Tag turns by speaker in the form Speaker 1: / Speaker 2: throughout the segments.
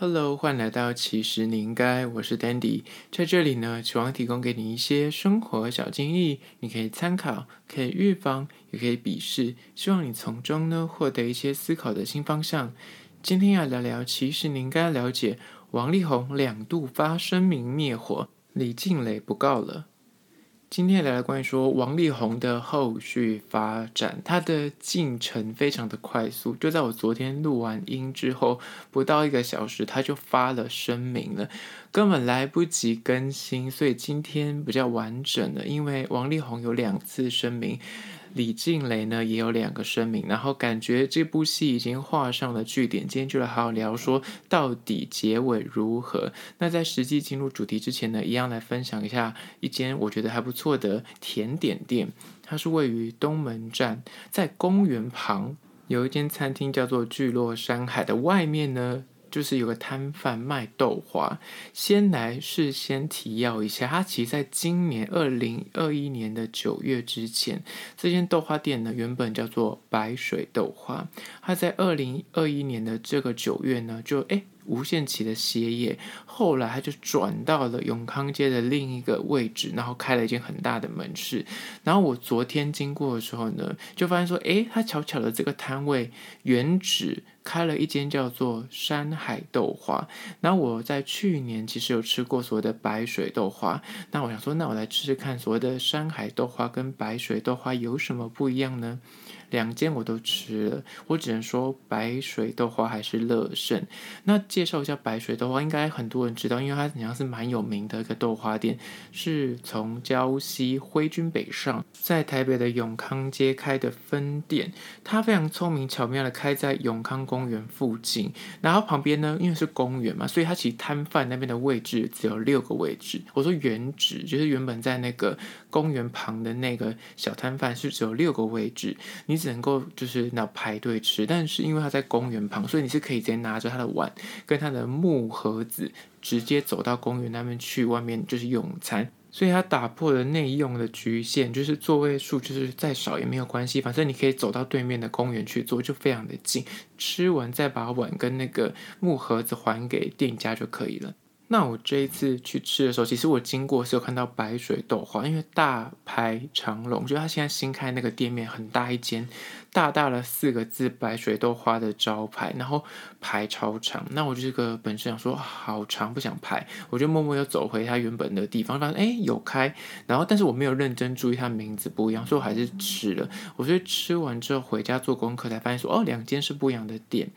Speaker 1: Hello，欢迎来到其实你应该，我是 Dandy，在这里呢，希望提供给你一些生活小建议，你可以参考，可以预防，也可以鄙视，希望你从中呢获得一些思考的新方向。今天要聊聊，其实你应该了解，王力宏两度发声明灭火，李静蕾不告了。今天来聊关于说王力宏的后续发展，他的进程非常的快速，就在我昨天录完音之后，不到一个小时他就发了声明了，根本来不及更新，所以今天比较完整的，因为王力宏有两次声明。李静蕾呢也有两个声明，然后感觉这部戏已经画上了句点。今天就来好好聊说到底结尾如何。那在实际进入主题之前呢，一样来分享一下一间我觉得还不错的甜点店，它是位于东门站，在公园旁有一间餐厅叫做聚落山海的外面呢。就是有个摊贩卖豆花，先来事先提要一下，它其实在今年二零二一年的九月之前，这间豆花店呢原本叫做白水豆花，它在二零二一年的这个九月呢就诶。无限期的歇业，后来他就转到了永康街的另一个位置，然后开了一间很大的门市。然后我昨天经过的时候呢，就发现说，诶，他巧巧的这个摊位原址开了一间叫做山海豆花。然后我在去年其实有吃过所谓的白水豆花，那我想说，那我来吃吃看所谓的山海豆花跟白水豆花有什么不一样呢？两间我都吃了，我只能说白水豆花还是乐胜。那介绍一下白水豆花，应该很多人知道，因为它好像是蛮有名的一个豆花店，是从礁溪挥军北上，在台北的永康街开的分店。它非常聪明巧妙的开在永康公园附近，然后旁边呢，因为是公园嘛，所以它其实摊贩那边的位置只有六个位置。我说原址就是原本在那个公园旁的那个小摊贩是只有六个位置，你。只能够就是那排队吃，但是因为他在公园旁，所以你是可以直接拿着他的碗跟他的木盒子，直接走到公园那边去外面就是用餐。所以他打破了内用的局限，就是座位数就是再少也没有关系，反正你可以走到对面的公园去坐，就非常的近。吃完再把碗跟那个木盒子还给店家就可以了。那我这一次去吃的时候，其实我经过是有看到白水豆花，因为大排长龙，就他现在新开那个店面很大一间，大大的四个字“白水豆花”的招牌，然后排超长。那我这个本身想说好长，不想排，我就默默又走回他原本的地方，发现哎有开，然后但是我没有认真注意他名字不一样，所以我还是吃了。我就吃完之后回家做功课，才发现说哦两间是不一样的店，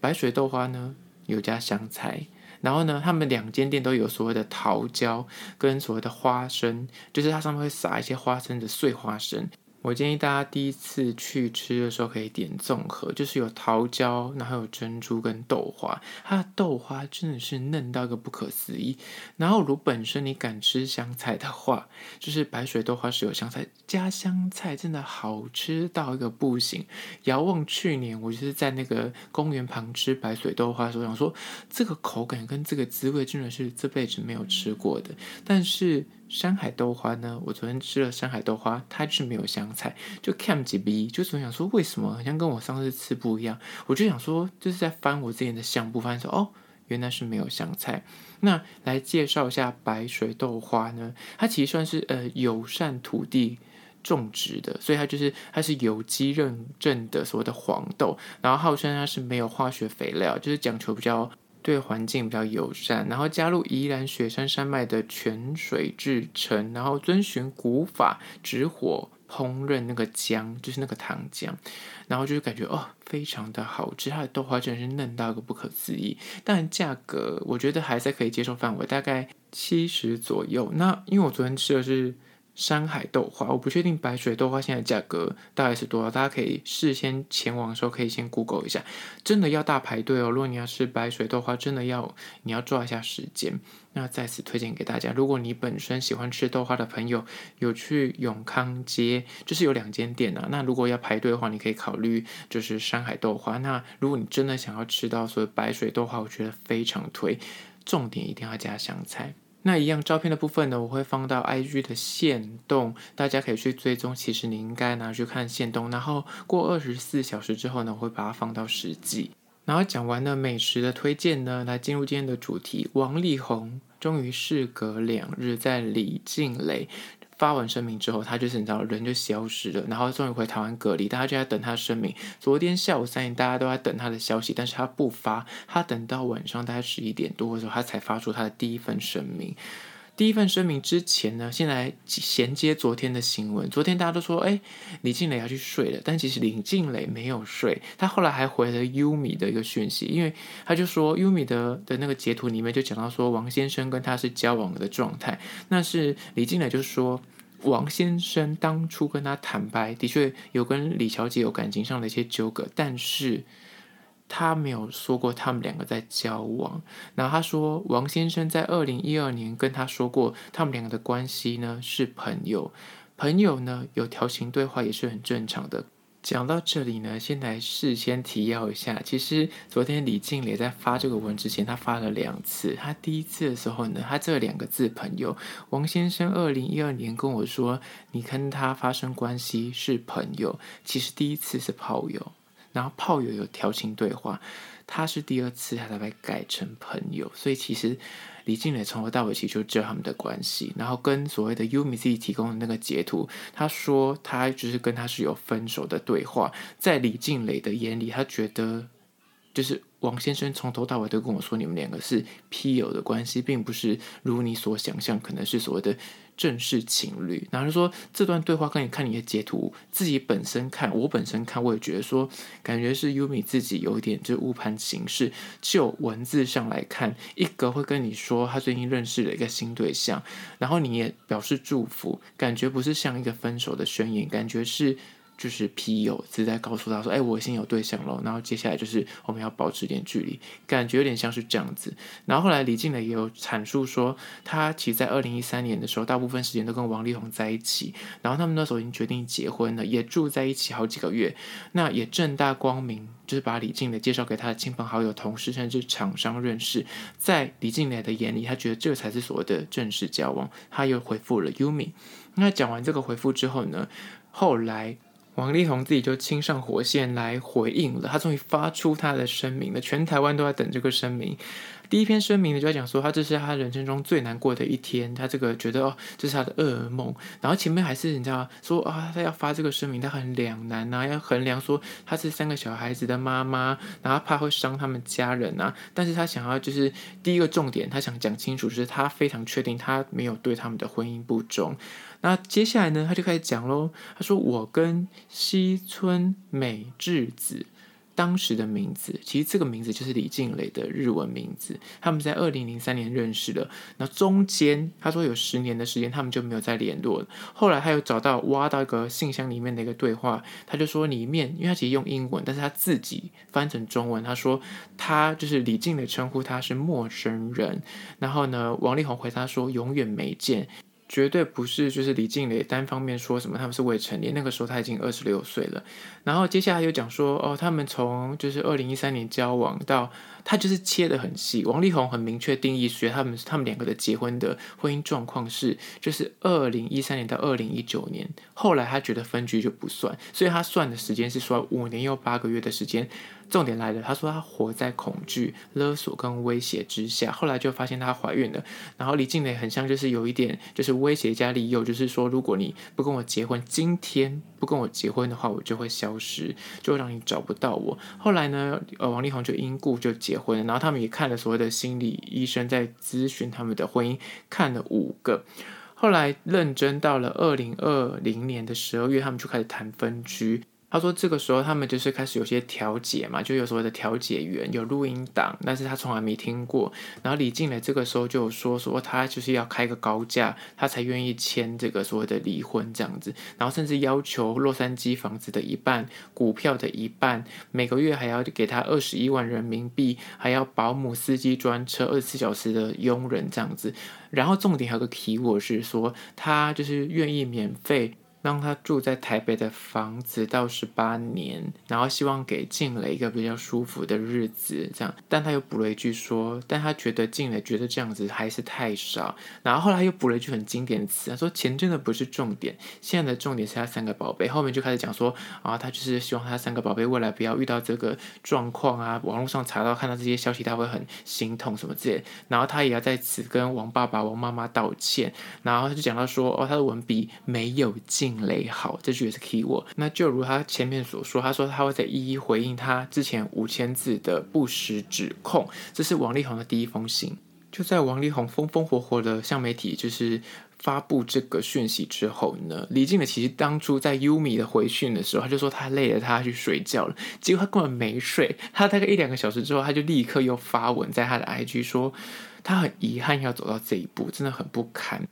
Speaker 1: 白水豆花呢有加香菜。然后呢，他们两间店都有所谓的桃胶跟所谓的花生，就是它上面会撒一些花生的碎花生。我建议大家第一次去吃的时候可以点综合，就是有桃胶，然后有珍珠跟豆花。它的豆花真的是嫩到一个不可思议。然后如果本身你敢吃香菜的话，就是白水豆花是有香菜，加香菜真的好吃到一个不行。遥望去年我就是在那个公园旁吃白水豆花的时候，想说这个口感跟这个滋味真的是这辈子没有吃过的。但是山海豆花呢？我昨天吃了山海豆花，它是没有香菜，就看几鼻，就总想说为什么好像跟我上次吃不一样。我就想说，就是在翻我之前的相簿，发现说哦，原来是没有香菜。那来介绍一下白水豆花呢？它其实算是呃友善土地种植的，所以它就是它是有机认证的所谓的黄豆，然后号称它是没有化学肥料，就是讲求比较。对环境比较友善，然后加入宜兰雪山山脉的泉水制成，然后遵循古法直火烹饪那个浆，就是那个糖浆，然后就是感觉哦，非常的好吃，它的豆花真的是嫩到一个不可思议，但价格我觉得还在可以接受范围，大概七十左右。那因为我昨天吃的是。山海豆花，我不确定白水豆花现在价格大概是多少，大家可以事先前往的时候可以先 Google 一下，真的要大排队哦。如果你要吃白水豆花，真的要你要抓一下时间。那在此推荐给大家，如果你本身喜欢吃豆花的朋友，有去永康街，就是有两间店啊。那如果要排队的话，你可以考虑就是山海豆花。那如果你真的想要吃到所谓白水豆花，我觉得非常推，重点一定要加香菜。那一样照片的部分呢，我会放到 IG 的限动，大家可以去追踪。其实你应该拿去看限动，然后过二十四小时之后呢，我会把它放到实际。然后讲完了美食的推荐呢，来进入今天的主题。王力宏终于事隔两日，在李静蕾发完声明之后，他就是你知道人就消失了，然后终于回台湾隔离，大家就在等他的声明。昨天下午三点，大家都在等他的消息，但是他不发，他等到晚上大概十一点多的时候，他才发出他的第一份声明。第一份声明之前呢，先来衔接昨天的新闻。昨天大家都说，哎，李静蕾要去睡了，但其实李静蕾没有睡。他后来还回了优米的一个讯息，因为他就说优米的的那个截图里面就讲到说，王先生跟他是交往的状态。那是李静蕾就说，王先生当初跟他坦白，的确有跟李小姐有感情上的一些纠葛，但是。他没有说过他们两个在交往，然后他说王先生在二零一二年跟他说过，他们两个的关系呢是朋友，朋友呢有调情对话也是很正常的。讲到这里呢，先来事先提要一下，其实昨天李静蕾在发这个文之前，他发了两次。他第一次的时候呢，他这两个字“朋友”，王先生二零一二年跟我说，你跟他发生关系是朋友，其实第一次是炮友。然后炮友有调情对话，他是第二次他才被改成朋友，所以其实李静蕾从头到尾其实就知道他们的关系。然后跟所谓的 Umi 自己提供的那个截图，他说他就是跟他是有分手的对话，在李静蕾的眼里，他觉得就是。王先生从头到尾都跟我说，你们两个是批友的关系，并不是如你所想象，可能是所谓的正式情侣。然后说这段对话，跟你看你的截图，自己本身看，我本身看，我也觉得说，感觉是优米自己有点就误判形势。就文字上来看，一个会跟你说他最近认识了一个新对象，然后你也表示祝福，感觉不是像一个分手的宣言，感觉是。就是皮友是在告诉他说：“哎，我已经有对象了。”然后接下来就是我们要保持点距离，感觉有点像是这样子。然后后来李静蕾也有阐述说，他其实在二零一三年的时候，大部分时间都跟王力宏在一起。然后他们那时候已经决定结婚了，也住在一起好几个月。那也正大光明，就是把李静蕾介绍给他的亲朋好友、同事甚至厂商认识。在李静蕾的眼里，他觉得这才是所谓的正式交往。他又回复了优米。那讲完这个回复之后呢，后来。王力宏自己就亲上火线来回应了，他终于发出他的声明了，全台湾都在等这个声明。第一篇声明呢，就在讲说他这是他人生中最难过的一天，他这个觉得哦，这是他的噩梦。然后前面还是你知道说啊，他要发这个声明，他很两难呐，要衡量说他是三个小孩子的妈妈，然后怕会伤他们家人呐。但是他想要就是第一个重点，他想讲清楚，就是他非常确定他没有对他们的婚姻不忠。那接下来呢，他就开始讲喽，他说我跟西村美智子。当时的名字，其实这个名字就是李静蕾的日文名字。他们在二零零三年认识了，那中间他说有十年的时间，他们就没有再联络了。后来他又找到挖到一个信箱里面的一个对话，他就说里面，因为他其实用英文，但是他自己翻成中文，他说他就是李静蕾称呼他是陌生人。然后呢，王力宏回答说永远没见。绝对不是，就是李静蕾单方面说什么他们是未成年，那个时候他已经二十六岁了。然后接下来又讲说，哦，他们从就是二零一三年交往到。他就是切得很细，王力宏很明确定义，说他们他们两个的结婚的婚姻状况是，就是二零一三年到二零一九年，后来他觉得分居就不算，所以他算的时间是说五年又八个月的时间。重点来了，他说他活在恐惧、勒索跟威胁之下，后来就发现她怀孕了，然后李静蕾很像就是有一点就是威胁加利诱，就是说如果你不跟我结婚，今天不跟我结婚的话，我就会消失，就会让你找不到我。后来呢，呃，王力宏就因故就结。婚了，然后他们也看了所谓的心理医生，在咨询他们的婚姻，看了五个，后来认真到了二零二零年的十二月，他们就开始谈分居。他说：“这个时候他们就是开始有些调解嘛，就有所谓的调解员，有录音档，但是他从来没听过。然后李静蕾这个时候就说说他就是要开个高价，他才愿意签这个所谓的离婚这样子。然后甚至要求洛杉矶房子的一半，股票的一半，每个月还要给他二十一万人民币，还要保姆、司机专车、二十四小时的佣人这样子。然后重点还有个 keyword 是说他就是愿意免费。”让他住在台北的房子到十八年，然后希望给静蕾一个比较舒服的日子，这样。但他又补了一句说，但他觉得静蕾觉得这样子还是太少。然后后来又补了一句很经典词，他说钱真的不是重点，现在的重点是他三个宝贝。后面就开始讲说啊，他就是希望他三个宝贝未来不要遇到这个状况啊。网络上查到看到这些消息，他会很心痛什么之类。然后他也要在此跟王爸爸、王妈妈道歉。然后他就讲到说，哦，他的文笔没有进。静蕾好，这句也是 key word。那就如他前面所说，他说他会再一一回应他之前五千字的不实指控。这是王力宏的第一封信。就在王力宏风风火火的向媒体就是发布这个讯息之后呢，李静蕾其实当初在优米的回讯的时候，他就说他累了，他要去睡觉了。结果他根本没睡，他大概一两个小时之后，他就立刻又发文在他的 IG 说，他很遗憾要走到这一步，真的很不堪。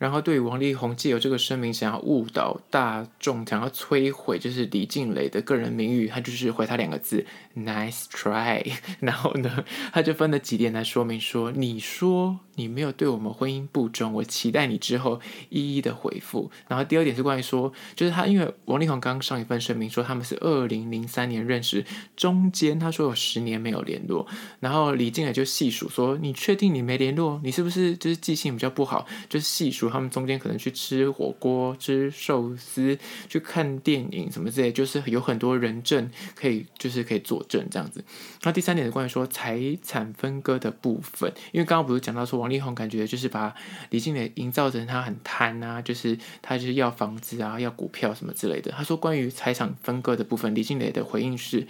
Speaker 1: 然后，对于王力宏借由这个声明想要误导大众，想要摧毁就是李静蕾的个人名誉，他就是回他两个字：nice try。然后呢，他就分了几点来说明说：你说你没有对我们婚姻不忠，我期待你之后一一的回复。然后第二点是关于说，就是他因为王力宏刚上一份声明说他们是二零零三年认识，中间他说有十年没有联络。然后李静也就细数说：你确定你没联络？你是不是就是记性比较不好？就是细数。他们中间可能去吃火锅、吃寿司、去看电影什么之类，就是有很多人证可以，就是可以作证这样子。那第三点是关于说财产分割的部分，因为刚刚不是讲到说王力宏感觉就是把李静蕾营造成他很贪啊，就是他就是要房子啊、要股票什么之类的。他说关于财产分割的部分，李静蕾的回应是。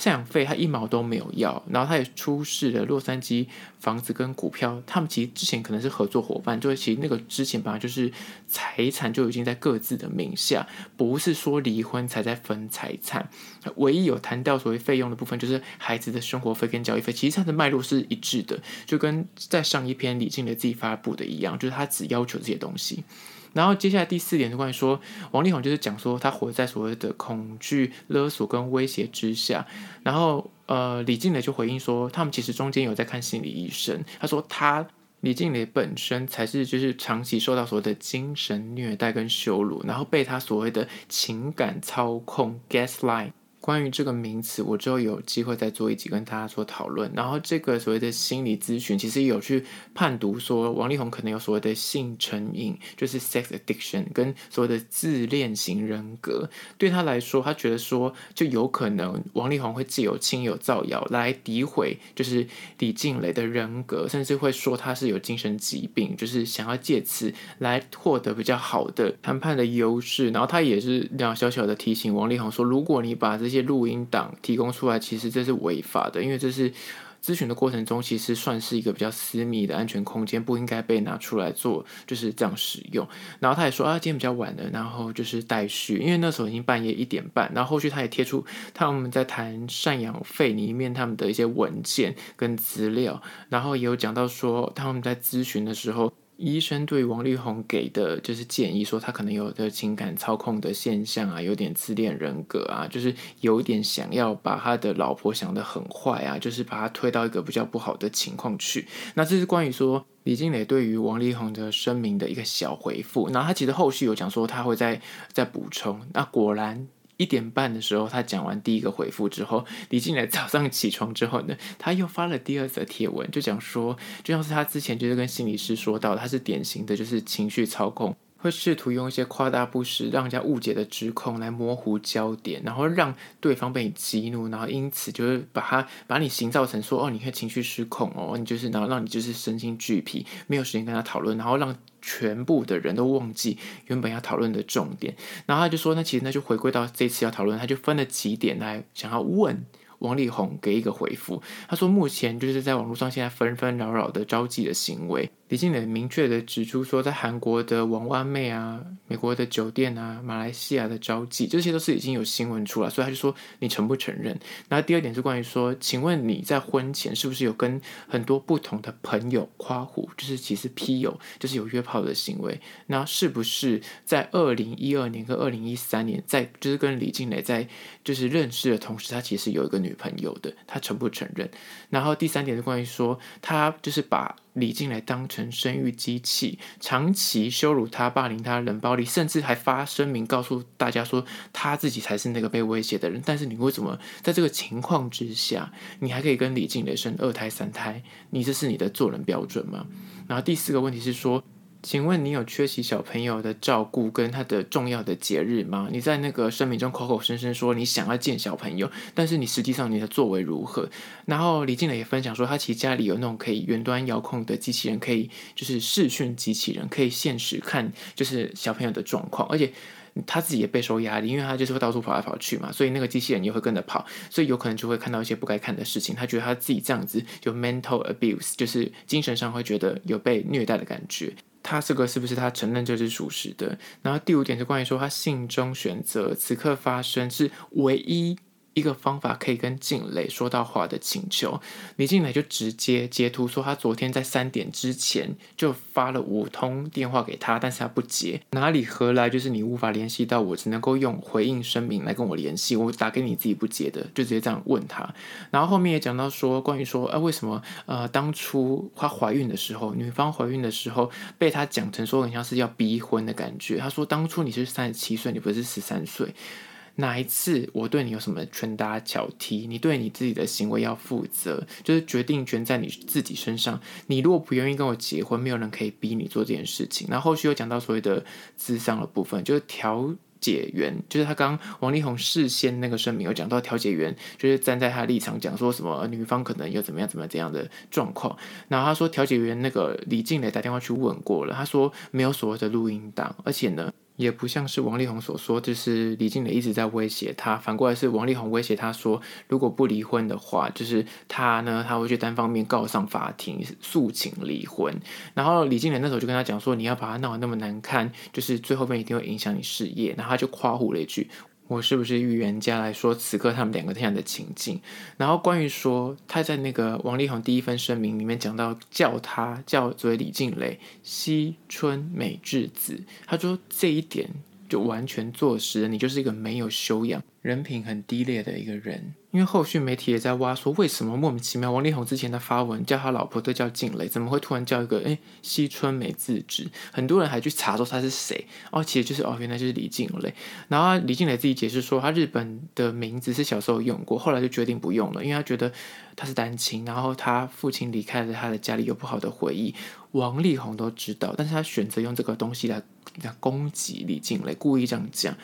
Speaker 1: 赡养费他一毛都没有要，然后他也出示了洛杉矶房子跟股票，他们其实之前可能是合作伙伴，就是其实那个之前本来就是财产就已经在各自的名下，不是说离婚才在分财产，唯一有谈到所谓费用的部分，就是孩子的生活费跟教育费，其实它的脉络是一致的，就跟在上一篇李静蕾自己发布的一样，就是他只要求这些东西。然后接下来第四点是关于说，王力宏就是讲说他活在所谓的恐惧勒索跟威胁之下。然后呃，李静蕾就回应说，他们其实中间有在看心理医生。他说他李静蕾本身才是就是长期受到所谓的精神虐待跟羞辱，然后被他所谓的情感操控 gaslight。关于这个名词，我之后有机会再做一集跟大家做讨论。然后这个所谓的心理咨询，其实有去判读说，王力宏可能有所谓的性成瘾，就是 sex addiction，跟所谓的自恋型人格。对他来说，他觉得说，就有可能王力宏会借由亲友造谣来诋毁，就是李静蕾的人格，甚至会说他是有精神疾病，就是想要借此来获得比较好的谈判的优势。然后他也是这样小小的提醒王力宏说，如果你把这些录音档提供出来，其实这是违法的，因为这是咨询的过程中，其实算是一个比较私密的安全空间，不应该被拿出来做，就是这样使用。然后他也说啊，今天比较晚了，然后就是待续，因为那时候已经半夜一点半。然后后续他也贴出他们在谈赡养费里面他们的一些文件跟资料，然后也有讲到说他们在咨询的时候。医生对王力宏给的就是建议，说他可能有的情感操控的现象啊，有点自恋人格啊，就是有点想要把他的老婆想得很坏啊，就是把他推到一个比较不好的情况去。那这是关于说李金磊对于王力宏的声明的一个小回复。那他其实后续有讲说他会再再补充。那果然。一点半的时候，他讲完第一个回复之后，李静蕾早上起床之后呢，他又发了第二则帖文，就讲说，就像是他之前就是跟心理师说到，他是典型的就是情绪操控，会试图用一些夸大不实、让人家误解的指控来模糊焦点，然后让对方被你激怒，然后因此就是把他把你形造成说，哦，你会情绪失控哦，你就是然后让你就是身心俱疲，没有时间跟他讨论，然后让。全部的人都忘记原本要讨论的重点，然后他就说：“那其实那就回归到这次要讨论，他就分了几点来想要问王力宏给一个回复。他说，目前就是在网络上现在纷纷扰扰的招妓的行为。”李静蕾明确的指出说，在韩国的王湾妹啊、美国的酒店啊、马来西亚的招妓，这些都是已经有新闻出来，所以他就说你承不承认？那第二点是关于说，请问你在婚前是不是有跟很多不同的朋友夸虎，就是其实批友，就是有约炮的行为？那是不是在二零一二年跟二零一三年，在就是跟李静蕾在就是认识的同时，他其实有一个女朋友的，他承不承认？然后第三点是关于说，他就是把。李静来当成生育机器，长期羞辱他、霸凌他、冷暴力，甚至还发声明告诉大家说他自己才是那个被威胁的人。但是你为什么在这个情况之下，你还可以跟李静来生二胎、三胎？你这是你的做人标准吗？然后第四个问题是说。请问你有缺席小朋友的照顾跟他的重要的节日吗？你在那个声明中口口声声说你想要见小朋友，但是你实际上你的作为如何？然后李静蕾也分享说，他其实家里有那种可以远端遥控的机器人，可以就是视讯机器人，可以现实看就是小朋友的状况，而且他自己也备受压力，因为他就是会到处跑来跑去嘛，所以那个机器人也会跟着跑，所以有可能就会看到一些不该看的事情。他觉得他自己这样子就 mental abuse，就是精神上会觉得有被虐待的感觉。他这个是不是他承认这是属实的？然后第五点是关于说他信中选择此刻发生是唯一。一个方法可以跟静蕾说到话的请求，李静蕾就直接截图说，他昨天在三点之前就发了五通电话给他，但是他不接，哪里何来就是你无法联系到我，只能够用回应声明来跟我联系，我打给你自己不接的，就直接这样问他。然后后面也讲到说，关于说，哎、为什么呃当初她怀孕的时候，女方怀孕的时候被他讲成说很像是要逼婚的感觉？他说当初你是三十七岁，你不是十三岁。哪一次我对你有什么拳打脚踢？你对你自己的行为要负责，就是决定权在你自己身上。你如果不愿意跟我结婚，没有人可以逼你做这件事情。然后后续又讲到所谓的智商的部分，就是调解员，就是他刚王力宏事先那个声明有讲到调解员，就是站在他立场讲说什么女方可能有怎么样怎么怎样的状况。然后他说调解员那个李静蕾打电话去问过了，他说没有所谓的录音档，而且呢。也不像是王力宏所说，就是李静蕾一直在威胁他。反过来是王力宏威胁他说，如果不离婚的话，就是他呢，他会去单方面告上法庭诉请离婚。然后李静蕾那时候就跟他讲说，你要把他闹得那么难看，就是最后面一定会影响你事业。然后他就夸胡了一句。我是不是预言家来说，此刻他们两个这样的情境？然后关于说他在那个王力宏第一份声明里面讲到叫他叫做李静蕾西春美智子，他说这一点就完全坐实了，你就是一个没有修养。人品很低劣的一个人，因为后续媒体也在挖说，为什么莫名其妙王力宏之前的发文叫他老婆都叫静蕾，怎么会突然叫一个诶西村美智子？很多人还去查说他是谁哦，其实就是哦，原来就是李静蕾。然后李静蕾自己解释说，他日本的名字是小时候用过，后来就决定不用了，因为他觉得他是单亲，然后他父亲离开了他的家里有不好的回忆，王力宏都知道，但是他选择用这个东西来攻击李静蕾，故意这样讲，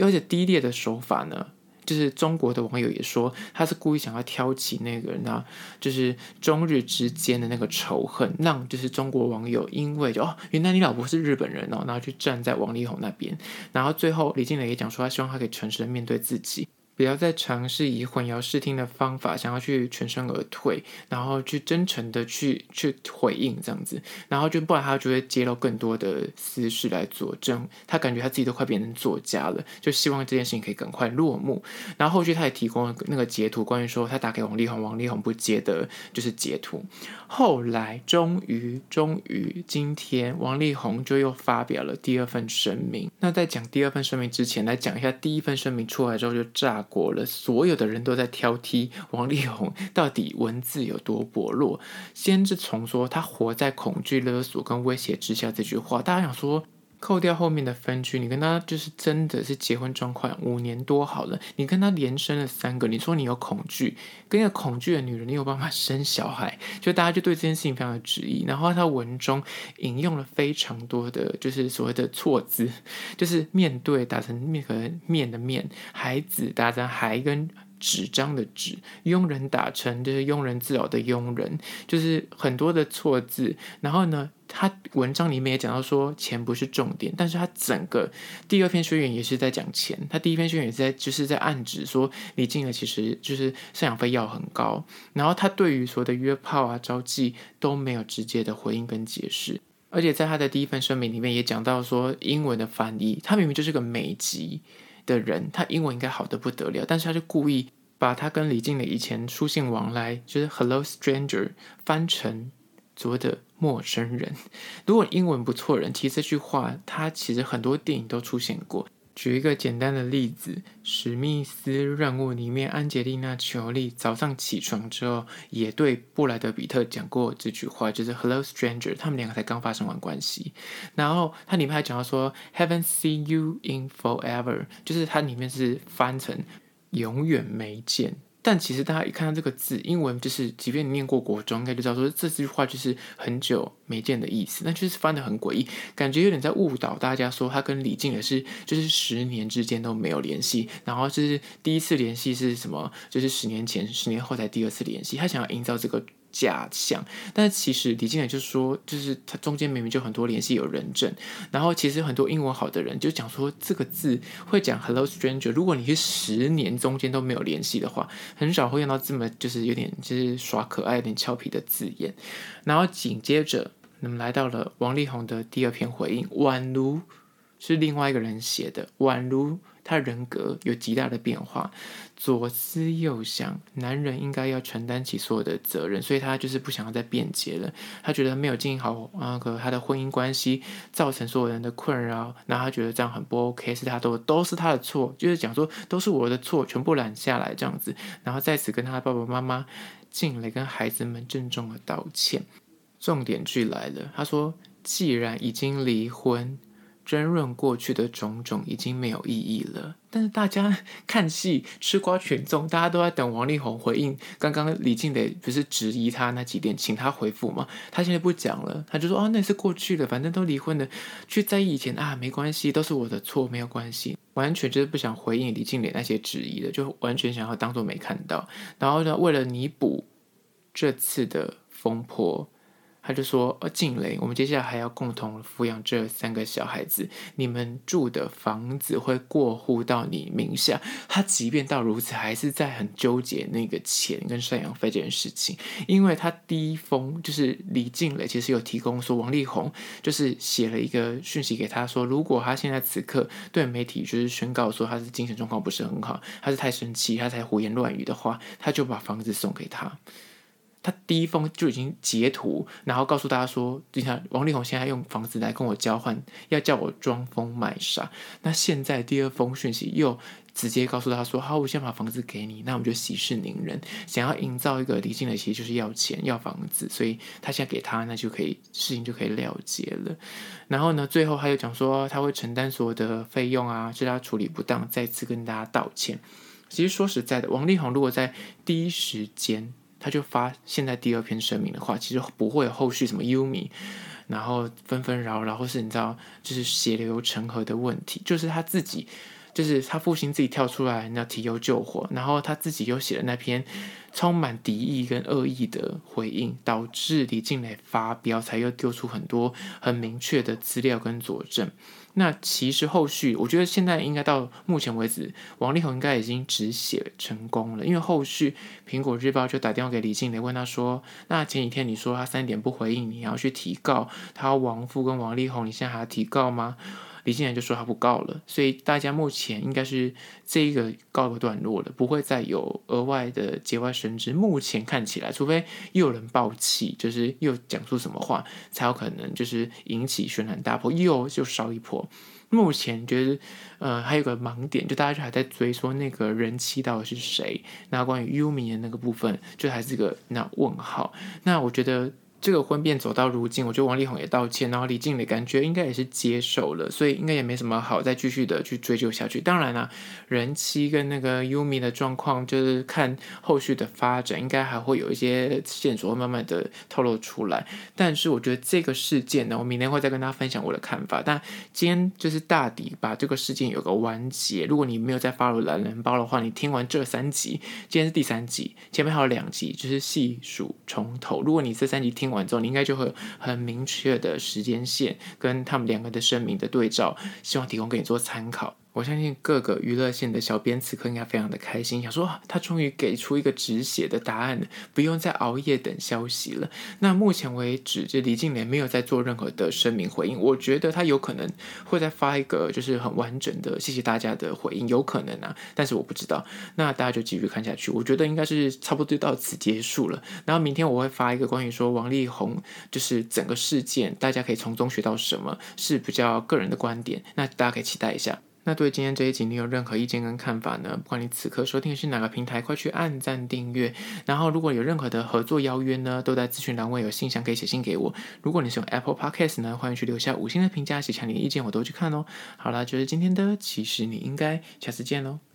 Speaker 1: 而且低劣的手法呢。就是中国的网友也说，他是故意想要挑起那个人啊，就是中日之间的那个仇恨，让就是中国网友因为就哦，原来你老婆是日本人哦，然后去站在王力宏那边，然后最后李静蕾也讲说，他希望他可以诚实的面对自己。不要再尝试以混淆视听的方法，想要去全身而退，然后去真诚的去去回应这样子，然后就不然他就会揭露更多的私事来佐证。他感觉他自己都快变成作家了，就希望这件事情可以赶快落幕。然后后续他也提供了那个截图，关于说他打给王力宏，王力宏不接的，就是截图。后来终于终于今天，王力宏就又发表了第二份声明。那在讲第二份声明之前，来讲一下第一份声明出来之后就炸。国了，所有的人都在挑剔王力宏到底文字有多薄弱。先是从说他活在恐惧勒索跟威胁之下这句话，大家想说。扣掉后面的分居，你跟他就是真的是结婚状况五年多好了，你跟他连生了三个，你说你有恐惧，跟一个恐惧的女人，你有办法生小孩？就大家就对这件事情非常的质疑。然后他文中引用了非常多的就是所谓的错字，就是面对打成面和面的面，孩子打成孩跟。纸张的纸，庸人打成就是庸人自扰的庸人，就是很多的错字。然后呢，他文章里面也讲到说钱不是重点，但是他整个第二篇宣言也是在讲钱，他第一篇宣言也是在就是在暗指说李静蕾其实就是赡养费要很高。然后他对于所有的约炮啊、招妓都没有直接的回应跟解释，而且在他的第一份声明里面也讲到说英文的翻译，他明明就是个美籍。的人，他英文应该好的不得了，但是他就故意把他跟李静蕾以前书信往来，就是 “Hello Stranger” 翻成所谓的陌生人。如果英文不错人，其实这句话他其实很多电影都出现过。举一个简单的例子，《史密斯任务》里面，安吉丽娜·裘丽早上起床之后，也对布莱德·比特讲过这句话，就是 “Hello, stranger”。他们两个才刚发生完关系，然后它里面还讲到说 “Haven't seen you in forever”，就是它里面是翻成“永远没见”。但其实大家一看到这个字，英文就是，即便你念过国中，应该就知道说这句话就是很久没见的意思。那就是翻得很诡异，感觉有点在误导大家，说他跟李静也是就是十年之间都没有联系，然后就是第一次联系是什么？就是十年前，十年后才第二次联系。他想要营造这个。假象，但是其实李静蕾就说，就是他中间明明就很多联系有人证，然后其实很多英文好的人就讲说这个字会讲 hello stranger，如果你是十年中间都没有联系的话，很少会用到这么就是有点就是耍可爱、有点俏皮的字眼。然后紧接着，我们来到了王力宏的第二篇回应，宛如是另外一个人写的，宛如。他人格有极大的变化，左思右想，男人应该要承担起所有的责任，所以他就是不想要再辩解了。他觉得没有经营好那个他的婚姻关系，造成所有人的困扰，然后他觉得这样很不 OK，是他都都是他的错，就是讲说都是我的错，全部揽下来这样子，然后再次跟他爸爸妈妈进来跟孩子们郑重的道歉。重点句来了，他说：“既然已经离婚。”争论过去的种种已经没有意义了，但是大家 看戏吃瓜群众，大家都在等王力宏回应。刚刚李静蕾不是质疑他那几点，请他回复吗？他现在不讲了，他就说：“哦，那是过去了，反正都离婚了，去在意以前啊，没关系，都是我的错，没有关系。”完全就是不想回应李静蕾那些质疑的，就完全想要当做没看到。然后呢，为了弥补这次的风波。他就说：“呃，静蕾，我们接下来还要共同抚养这三个小孩子。你们住的房子会过户到你名下。他即便到如此，还是在很纠结那个钱跟赡养费这件事情。因为他第一封就是李静蕾，其实有提供说，王力宏就是写了一个讯息给他说，如果他现在此刻对媒体就是宣告说他是精神状况不是很好，他是太生气，他才胡言乱语的话，他就把房子送给他。”他第一封就已经截图，然后告诉大家说：“你看，王力宏现在用房子来跟我交换，要叫我装疯卖傻。”那现在第二封讯息又直接告诉他说：“好，我先把房子给你，那我们就息事宁人。”想要营造一个李静的其实就是要钱要房子，所以他现在给他，那就可以事情就可以了结了。然后呢，最后他又讲说他会承担所有的费用啊，是他处理不当，再次跟大家道歉。其实说实在的，王力宏如果在第一时间。他就发现在第二篇声明的话，其实不会有后续什么优米，然后纷纷扰扰，或是你知道，就是血流成河的问题，就是他自己，就是他父亲自己跳出来那提油救火，然后他自己又写了那篇充满敌意跟恶意的回应，导致李静蕾发飙，才又丢出很多很明确的资料跟佐证。那其实后续，我觉得现在应该到目前为止，王力宏应该已经止血成功了，因为后续苹果日报就打电话给李静蕾，问他说：“那前几天你说他三点不回应，你要去提告他亡父跟王力宏，你现在还要提告吗？”李静蕾就说他不告了，所以大家目前应该是这一个告个段落了，不会再有额外的节外生枝。目前看起来，除非又有人爆气，就是又讲出什么话，才有可能就是引起轩然大波，又就烧一波。目前觉得，呃，还有个盲点，就大家就还在追说那个人妻到底是谁。那关于 Yumi 的那个部分，就还是个那问号。那我觉得。这个婚变走到如今，我觉得王力宏也道歉，然后李静的感觉应该也是接受了，所以应该也没什么好再继续的去追究下去。当然了，人妻跟那个 Yumi 的状况，就是看后续的发展，应该还会有一些线索会慢慢的透露出来。但是我觉得这个事件呢，我明天会再跟大家分享我的看法。但今天就是大抵把这个事件有个完结。如果你没有在 follow 懒人包的话，你听完这三集，今天是第三集，前面还有两集，就是细数从头。如果你这三集听完之后，你应该就会有很明确的时间线跟他们两个的声明的对照，希望提供给你做参考。我相信各个娱乐线的小编此刻应该非常的开心，想说他终于给出一个止血的答案了，不用再熬夜等消息了。那目前为止，这李静莲没有在做任何的声明回应，我觉得他有可能会再发一个就是很完整的谢谢大家的回应，有可能啊，但是我不知道。那大家就继续看下去，我觉得应该是差不多就到此结束了。然后明天我会发一个关于说王力宏就是整个事件，大家可以从中学到什么是比较个人的观点，那大家可以期待一下。那对今天这一集你有任何意见跟看法呢？不管你此刻收听的是哪个平台，快去按赞订阅。然后如果有任何的合作邀约呢，都在资讯栏位有信箱可以写信给我。如果你是用 Apple Podcast 呢，欢迎去留下五星的评价，写下你的意见，我都去看哦。好啦，就是今天的，其实你应该下次见喽。